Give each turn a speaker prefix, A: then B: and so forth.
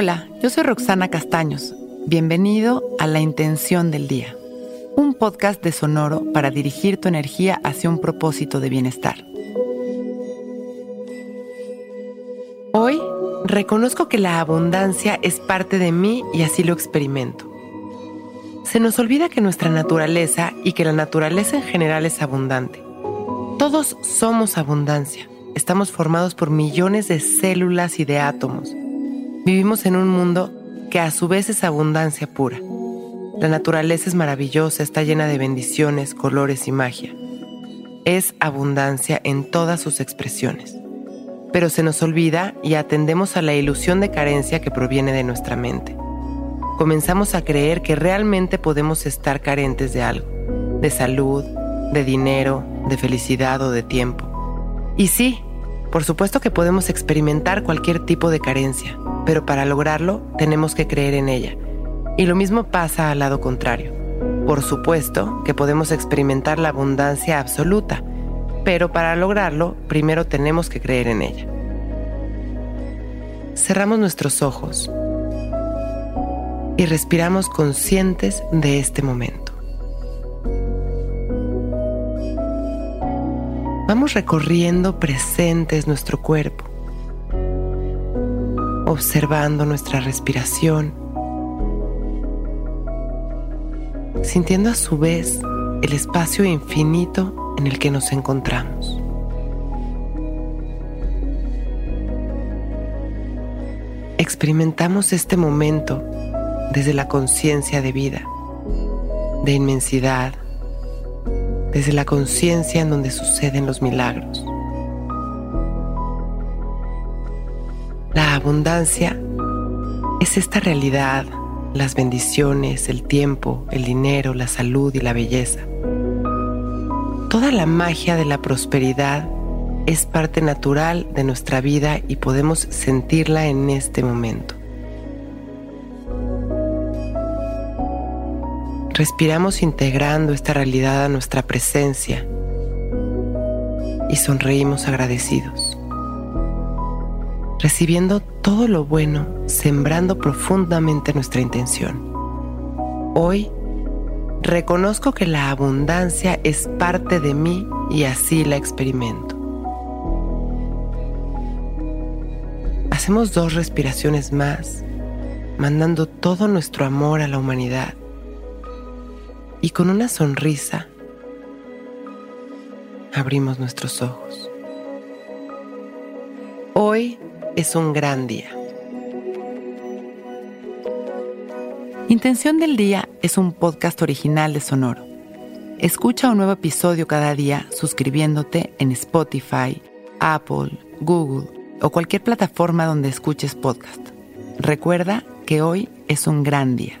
A: Hola, yo soy Roxana Castaños. Bienvenido a La Intención del Día, un podcast de Sonoro para dirigir tu energía hacia un propósito de bienestar. Hoy reconozco que la abundancia es parte de mí y así lo experimento. Se nos olvida que nuestra naturaleza y que la naturaleza en general es abundante. Todos somos abundancia. Estamos formados por millones de células y de átomos Vivimos en un mundo que a su vez es abundancia pura. La naturaleza es maravillosa, está llena de bendiciones, colores y magia. Es abundancia en todas sus expresiones. Pero se nos olvida y atendemos a la ilusión de carencia que proviene de nuestra mente. Comenzamos a creer que realmente podemos estar carentes de algo, de salud, de dinero, de felicidad o de tiempo. Y sí, por supuesto que podemos experimentar cualquier tipo de carencia, pero para lograrlo tenemos que creer en ella. Y lo mismo pasa al lado contrario. Por supuesto que podemos experimentar la abundancia absoluta, pero para lograrlo primero tenemos que creer en ella. Cerramos nuestros ojos y respiramos conscientes de este momento. Vamos recorriendo presentes nuestro cuerpo observando nuestra respiración, sintiendo a su vez el espacio infinito en el que nos encontramos. Experimentamos este momento desde la conciencia de vida, de inmensidad, desde la conciencia en donde suceden los milagros. La abundancia es esta realidad, las bendiciones, el tiempo, el dinero, la salud y la belleza. Toda la magia de la prosperidad es parte natural de nuestra vida y podemos sentirla en este momento. Respiramos integrando esta realidad a nuestra presencia y sonreímos agradecidos recibiendo todo lo bueno, sembrando profundamente nuestra intención. Hoy reconozco que la abundancia es parte de mí y así la experimento. Hacemos dos respiraciones más, mandando todo nuestro amor a la humanidad. Y con una sonrisa, abrimos nuestros ojos. Hoy es un gran día. Intención del Día es un podcast original de Sonoro. Escucha un nuevo episodio cada día suscribiéndote en Spotify, Apple, Google o cualquier plataforma donde escuches podcast. Recuerda que hoy es un gran día.